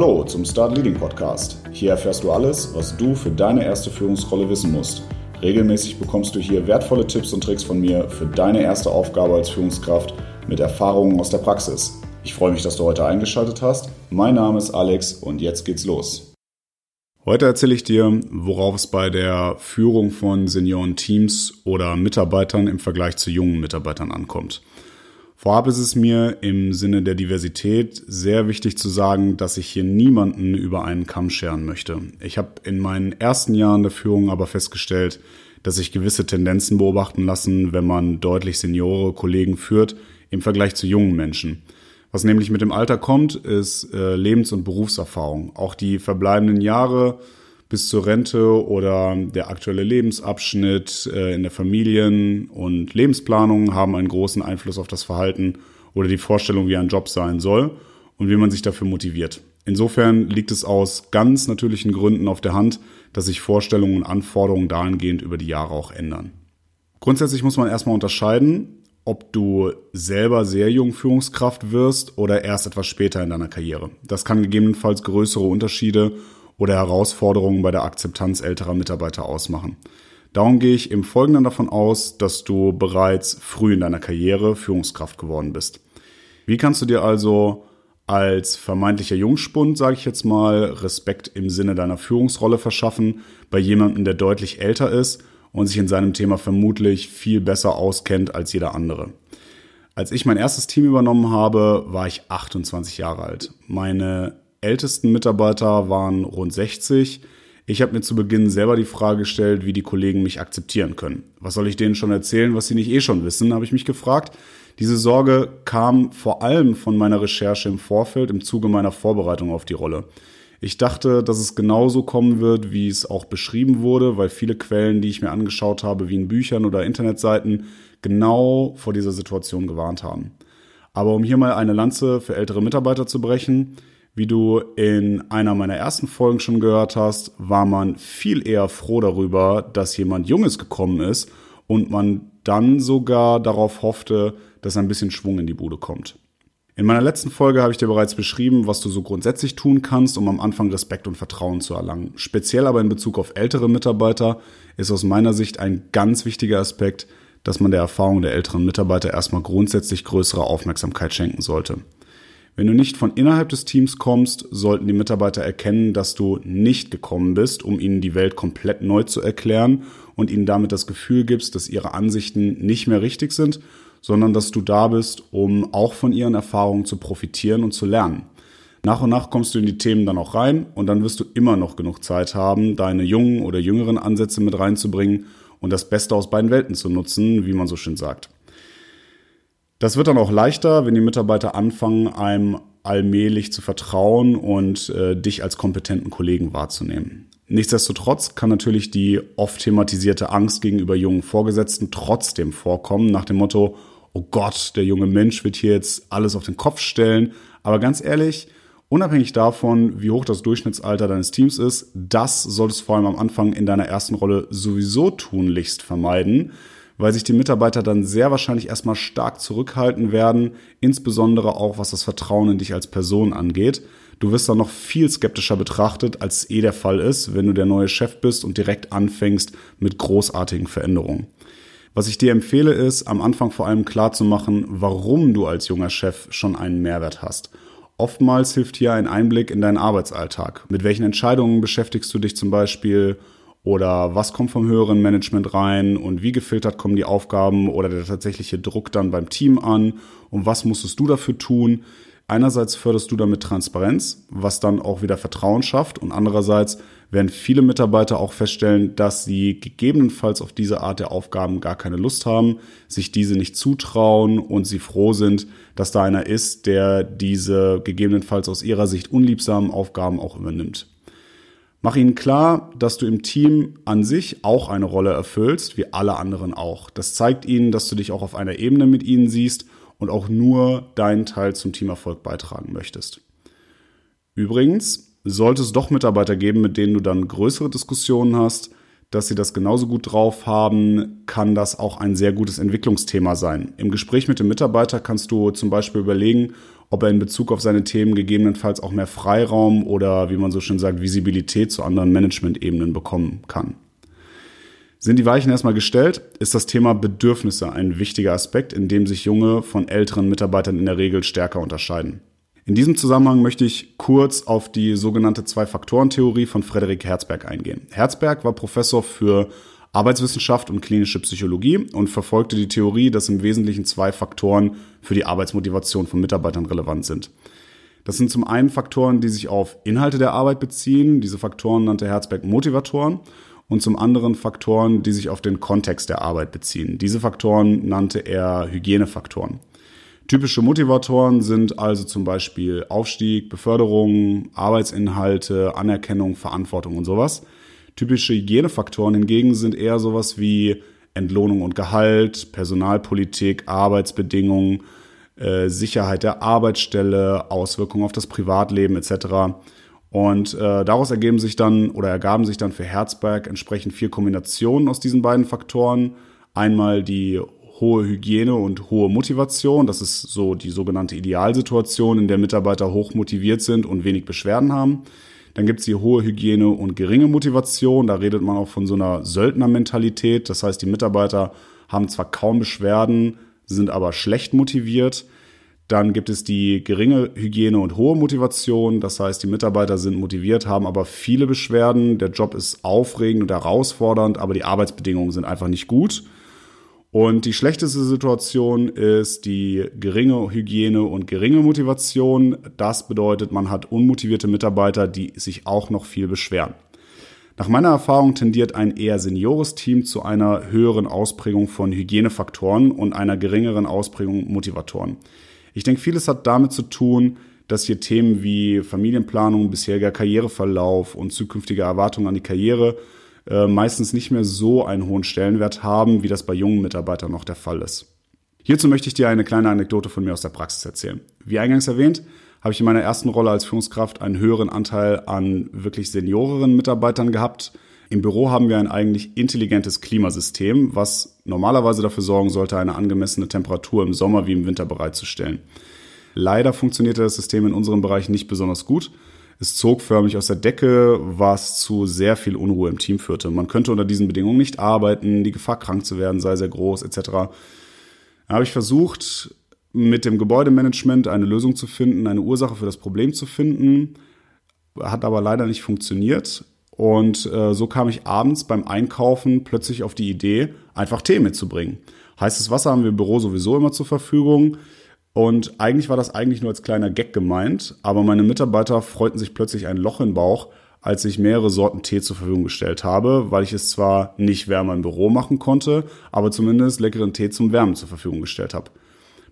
Hallo zum Start Leading Podcast. Hier erfährst du alles, was du für deine erste Führungsrolle wissen musst. Regelmäßig bekommst du hier wertvolle Tipps und Tricks von mir für deine erste Aufgabe als Führungskraft mit Erfahrungen aus der Praxis. Ich freue mich, dass du heute eingeschaltet hast. Mein Name ist Alex und jetzt geht's los. Heute erzähle ich dir, worauf es bei der Führung von Senioren-Teams oder Mitarbeitern im Vergleich zu jungen Mitarbeitern ankommt. Vorab ist es mir im Sinne der Diversität sehr wichtig zu sagen, dass ich hier niemanden über einen Kamm scheren möchte. Ich habe in meinen ersten Jahren der Führung aber festgestellt, dass sich gewisse Tendenzen beobachten lassen, wenn man deutlich seniore Kollegen führt im Vergleich zu jungen Menschen. Was nämlich mit dem Alter kommt, ist äh, Lebens- und Berufserfahrung. Auch die verbleibenden Jahre bis zur Rente oder der aktuelle Lebensabschnitt äh, in der Familien- und Lebensplanung haben einen großen Einfluss auf das Verhalten oder die Vorstellung, wie ein Job sein soll und wie man sich dafür motiviert. Insofern liegt es aus ganz natürlichen Gründen auf der Hand, dass sich Vorstellungen und Anforderungen dahingehend über die Jahre auch ändern. Grundsätzlich muss man erstmal unterscheiden, ob du selber sehr jung Führungskraft wirst oder erst etwas später in deiner Karriere. Das kann gegebenenfalls größere Unterschiede oder Herausforderungen bei der Akzeptanz älterer Mitarbeiter ausmachen. Darum gehe ich im Folgenden davon aus, dass du bereits früh in deiner Karriere Führungskraft geworden bist. Wie kannst du dir also als vermeintlicher Jungspund, sage ich jetzt mal, Respekt im Sinne deiner Führungsrolle verschaffen bei jemandem, der deutlich älter ist und sich in seinem Thema vermutlich viel besser auskennt als jeder andere. Als ich mein erstes Team übernommen habe, war ich 28 Jahre alt. Meine ältesten Mitarbeiter waren rund 60. Ich habe mir zu Beginn selber die Frage gestellt, wie die Kollegen mich akzeptieren können. Was soll ich denen schon erzählen, was sie nicht eh schon wissen, habe ich mich gefragt. Diese Sorge kam vor allem von meiner Recherche im Vorfeld im Zuge meiner Vorbereitung auf die Rolle. Ich dachte, dass es genauso kommen wird, wie es auch beschrieben wurde, weil viele Quellen, die ich mir angeschaut habe, wie in Büchern oder Internetseiten, genau vor dieser Situation gewarnt haben. Aber um hier mal eine Lanze für ältere Mitarbeiter zu brechen, wie du in einer meiner ersten Folgen schon gehört hast, war man viel eher froh darüber, dass jemand Junges gekommen ist und man dann sogar darauf hoffte, dass ein bisschen Schwung in die Bude kommt. In meiner letzten Folge habe ich dir bereits beschrieben, was du so grundsätzlich tun kannst, um am Anfang Respekt und Vertrauen zu erlangen. Speziell aber in Bezug auf ältere Mitarbeiter ist aus meiner Sicht ein ganz wichtiger Aspekt, dass man der Erfahrung der älteren Mitarbeiter erstmal grundsätzlich größere Aufmerksamkeit schenken sollte. Wenn du nicht von innerhalb des Teams kommst, sollten die Mitarbeiter erkennen, dass du nicht gekommen bist, um ihnen die Welt komplett neu zu erklären und ihnen damit das Gefühl gibst, dass ihre Ansichten nicht mehr richtig sind, sondern dass du da bist, um auch von ihren Erfahrungen zu profitieren und zu lernen. Nach und nach kommst du in die Themen dann auch rein und dann wirst du immer noch genug Zeit haben, deine jungen oder jüngeren Ansätze mit reinzubringen und das Beste aus beiden Welten zu nutzen, wie man so schön sagt. Das wird dann auch leichter, wenn die Mitarbeiter anfangen, einem allmählich zu vertrauen und äh, dich als kompetenten Kollegen wahrzunehmen. Nichtsdestotrotz kann natürlich die oft thematisierte Angst gegenüber jungen Vorgesetzten trotzdem vorkommen, nach dem Motto, oh Gott, der junge Mensch wird hier jetzt alles auf den Kopf stellen. Aber ganz ehrlich, unabhängig davon, wie hoch das Durchschnittsalter deines Teams ist, das solltest du vor allem am Anfang in deiner ersten Rolle sowieso tunlichst vermeiden weil sich die Mitarbeiter dann sehr wahrscheinlich erstmal stark zurückhalten werden, insbesondere auch was das Vertrauen in dich als Person angeht. Du wirst dann noch viel skeptischer betrachtet, als es eh der Fall ist, wenn du der neue Chef bist und direkt anfängst mit großartigen Veränderungen. Was ich dir empfehle, ist, am Anfang vor allem klar zu machen, warum du als junger Chef schon einen Mehrwert hast. Oftmals hilft hier ein Einblick in deinen Arbeitsalltag. Mit welchen Entscheidungen beschäftigst du dich zum Beispiel? Oder was kommt vom höheren Management rein und wie gefiltert kommen die Aufgaben oder der tatsächliche Druck dann beim Team an und was musstest du dafür tun? Einerseits förderst du damit Transparenz, was dann auch wieder Vertrauen schafft und andererseits werden viele Mitarbeiter auch feststellen, dass sie gegebenenfalls auf diese Art der Aufgaben gar keine Lust haben, sich diese nicht zutrauen und sie froh sind, dass da einer ist, der diese gegebenenfalls aus ihrer Sicht unliebsamen Aufgaben auch übernimmt. Mach ihnen klar, dass du im Team an sich auch eine Rolle erfüllst, wie alle anderen auch. Das zeigt ihnen, dass du dich auch auf einer Ebene mit ihnen siehst und auch nur deinen Teil zum Teamerfolg beitragen möchtest. Übrigens, sollte es doch Mitarbeiter geben, mit denen du dann größere Diskussionen hast, dass sie das genauso gut drauf haben, kann das auch ein sehr gutes Entwicklungsthema sein. Im Gespräch mit dem Mitarbeiter kannst du zum Beispiel überlegen, ob er in Bezug auf seine Themen gegebenenfalls auch mehr Freiraum oder, wie man so schön sagt, Visibilität zu anderen Management-Ebenen bekommen kann. Sind die Weichen erstmal gestellt, ist das Thema Bedürfnisse ein wichtiger Aspekt, in dem sich junge von älteren Mitarbeitern in der Regel stärker unterscheiden. In diesem Zusammenhang möchte ich kurz auf die sogenannte Zwei-Faktoren-Theorie von Frederik Herzberg eingehen. Herzberg war Professor für Arbeitswissenschaft und klinische Psychologie und verfolgte die Theorie, dass im Wesentlichen zwei Faktoren für die Arbeitsmotivation von Mitarbeitern relevant sind. Das sind zum einen Faktoren, die sich auf Inhalte der Arbeit beziehen. Diese Faktoren nannte Herzberg Motivatoren. Und zum anderen Faktoren, die sich auf den Kontext der Arbeit beziehen. Diese Faktoren nannte er Hygienefaktoren. Typische Motivatoren sind also zum Beispiel Aufstieg, Beförderung, Arbeitsinhalte, Anerkennung, Verantwortung und sowas. Typische Hygienefaktoren hingegen sind eher sowas wie Entlohnung und Gehalt, Personalpolitik, Arbeitsbedingungen, äh, Sicherheit der Arbeitsstelle, Auswirkungen auf das Privatleben etc. Und äh, daraus ergeben sich dann oder ergaben sich dann für Herzberg entsprechend vier Kombinationen aus diesen beiden Faktoren. Einmal die hohe Hygiene und hohe Motivation. Das ist so die sogenannte Idealsituation, in der Mitarbeiter hoch motiviert sind und wenig Beschwerden haben. Dann gibt es die hohe Hygiene und geringe Motivation. Da redet man auch von so einer Söldnermentalität. Das heißt, die Mitarbeiter haben zwar kaum Beschwerden, sind aber schlecht motiviert. Dann gibt es die geringe Hygiene und hohe Motivation. Das heißt, die Mitarbeiter sind motiviert, haben aber viele Beschwerden. Der Job ist aufregend und herausfordernd, aber die Arbeitsbedingungen sind einfach nicht gut. Und die schlechteste Situation ist die geringe Hygiene und geringe Motivation. Das bedeutet, man hat unmotivierte Mitarbeiter, die sich auch noch viel beschweren. Nach meiner Erfahrung tendiert ein eher seniores Team zu einer höheren Ausprägung von Hygienefaktoren und einer geringeren Ausprägung Motivatoren. Ich denke, vieles hat damit zu tun, dass hier Themen wie Familienplanung, bisheriger Karriereverlauf und zukünftige Erwartungen an die Karriere äh, meistens nicht mehr so einen hohen Stellenwert haben, wie das bei jungen Mitarbeitern noch der Fall ist. Hierzu möchte ich dir eine kleine Anekdote von mir aus der Praxis erzählen. Wie eingangs erwähnt, habe ich in meiner ersten Rolle als Führungskraft einen höheren Anteil an wirklich senioreren Mitarbeitern gehabt. Im Büro haben wir ein eigentlich intelligentes Klimasystem, was normalerweise dafür sorgen sollte, eine angemessene Temperatur im Sommer wie im Winter bereitzustellen. Leider funktionierte das System in unserem Bereich nicht besonders gut es zog förmlich aus der Decke, was zu sehr viel Unruhe im Team führte. Man könnte unter diesen Bedingungen nicht arbeiten, die Gefahr krank zu werden sei sehr groß etc. Da habe ich versucht, mit dem Gebäudemanagement eine Lösung zu finden, eine Ursache für das Problem zu finden, hat aber leider nicht funktioniert. Und äh, so kam ich abends beim Einkaufen plötzlich auf die Idee, einfach Tee mitzubringen. Heißes Wasser haben wir im Büro sowieso immer zur Verfügung. Und eigentlich war das eigentlich nur als kleiner Gag gemeint, aber meine Mitarbeiter freuten sich plötzlich ein Loch im Bauch, als ich mehrere Sorten Tee zur Verfügung gestellt habe, weil ich es zwar nicht wärmer im Büro machen konnte, aber zumindest leckeren Tee zum Wärmen zur Verfügung gestellt habe.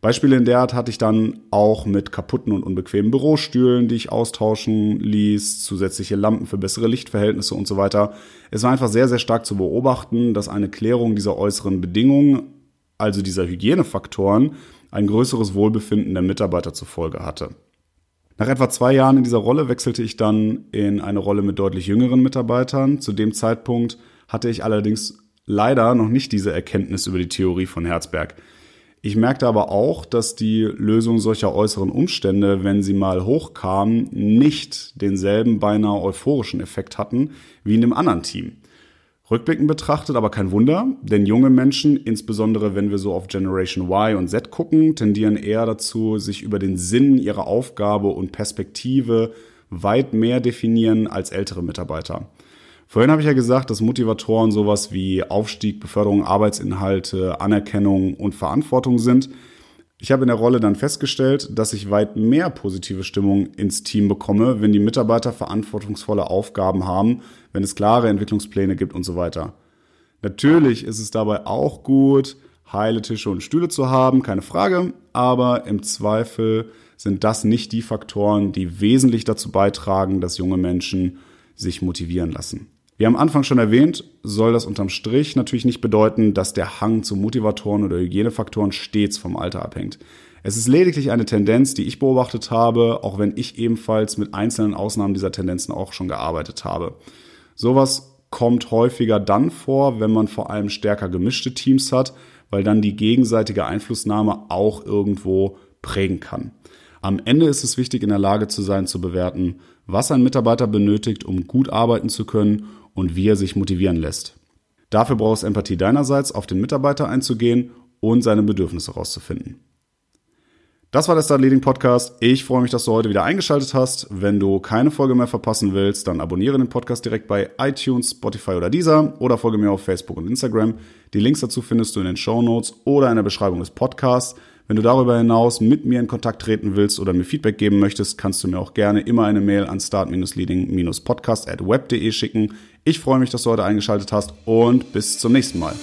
Beispiele in der Art hatte ich dann auch mit kaputten und unbequemen Bürostühlen, die ich austauschen ließ, zusätzliche Lampen für bessere Lichtverhältnisse und so weiter. Es war einfach sehr, sehr stark zu beobachten, dass eine Klärung dieser äußeren Bedingungen, also dieser Hygienefaktoren, ein größeres Wohlbefinden der Mitarbeiter zur Folge hatte. Nach etwa zwei Jahren in dieser Rolle wechselte ich dann in eine Rolle mit deutlich jüngeren Mitarbeitern. Zu dem Zeitpunkt hatte ich allerdings leider noch nicht diese Erkenntnis über die Theorie von Herzberg. Ich merkte aber auch, dass die Lösung solcher äußeren Umstände, wenn sie mal hochkamen, nicht denselben beinahe euphorischen Effekt hatten wie in dem anderen Team. Rückblickend betrachtet aber kein Wunder, denn junge Menschen, insbesondere wenn wir so auf Generation Y und Z gucken, tendieren eher dazu, sich über den Sinn ihrer Aufgabe und Perspektive weit mehr definieren als ältere Mitarbeiter. Vorhin habe ich ja gesagt, dass Motivatoren sowas wie Aufstieg, Beförderung, Arbeitsinhalte, Anerkennung und Verantwortung sind. Ich habe in der Rolle dann festgestellt, dass ich weit mehr positive Stimmung ins Team bekomme, wenn die Mitarbeiter verantwortungsvolle Aufgaben haben, wenn es klare Entwicklungspläne gibt und so weiter. Natürlich ist es dabei auch gut, heile Tische und Stühle zu haben, keine Frage, aber im Zweifel sind das nicht die Faktoren, die wesentlich dazu beitragen, dass junge Menschen sich motivieren lassen. Wie am Anfang schon erwähnt, soll das unterm Strich natürlich nicht bedeuten, dass der Hang zu Motivatoren oder Hygienefaktoren stets vom Alter abhängt. Es ist lediglich eine Tendenz, die ich beobachtet habe, auch wenn ich ebenfalls mit einzelnen Ausnahmen dieser Tendenzen auch schon gearbeitet habe. Sowas kommt häufiger dann vor, wenn man vor allem stärker gemischte Teams hat, weil dann die gegenseitige Einflussnahme auch irgendwo prägen kann. Am Ende ist es wichtig, in der Lage zu sein, zu bewerten, was ein Mitarbeiter benötigt, um gut arbeiten zu können und wie er sich motivieren lässt. Dafür braucht es Empathie deinerseits, auf den Mitarbeiter einzugehen und seine Bedürfnisse herauszufinden. Das war der Start Leading Podcast. Ich freue mich, dass du heute wieder eingeschaltet hast. Wenn du keine Folge mehr verpassen willst, dann abonniere den Podcast direkt bei iTunes, Spotify oder Deezer oder folge mir auf Facebook und Instagram. Die Links dazu findest du in den Show Notes oder in der Beschreibung des Podcasts. Wenn du darüber hinaus mit mir in Kontakt treten willst oder mir Feedback geben möchtest, kannst du mir auch gerne immer eine Mail an start-leading-podcast at web.de schicken. Ich freue mich, dass du heute eingeschaltet hast und bis zum nächsten Mal.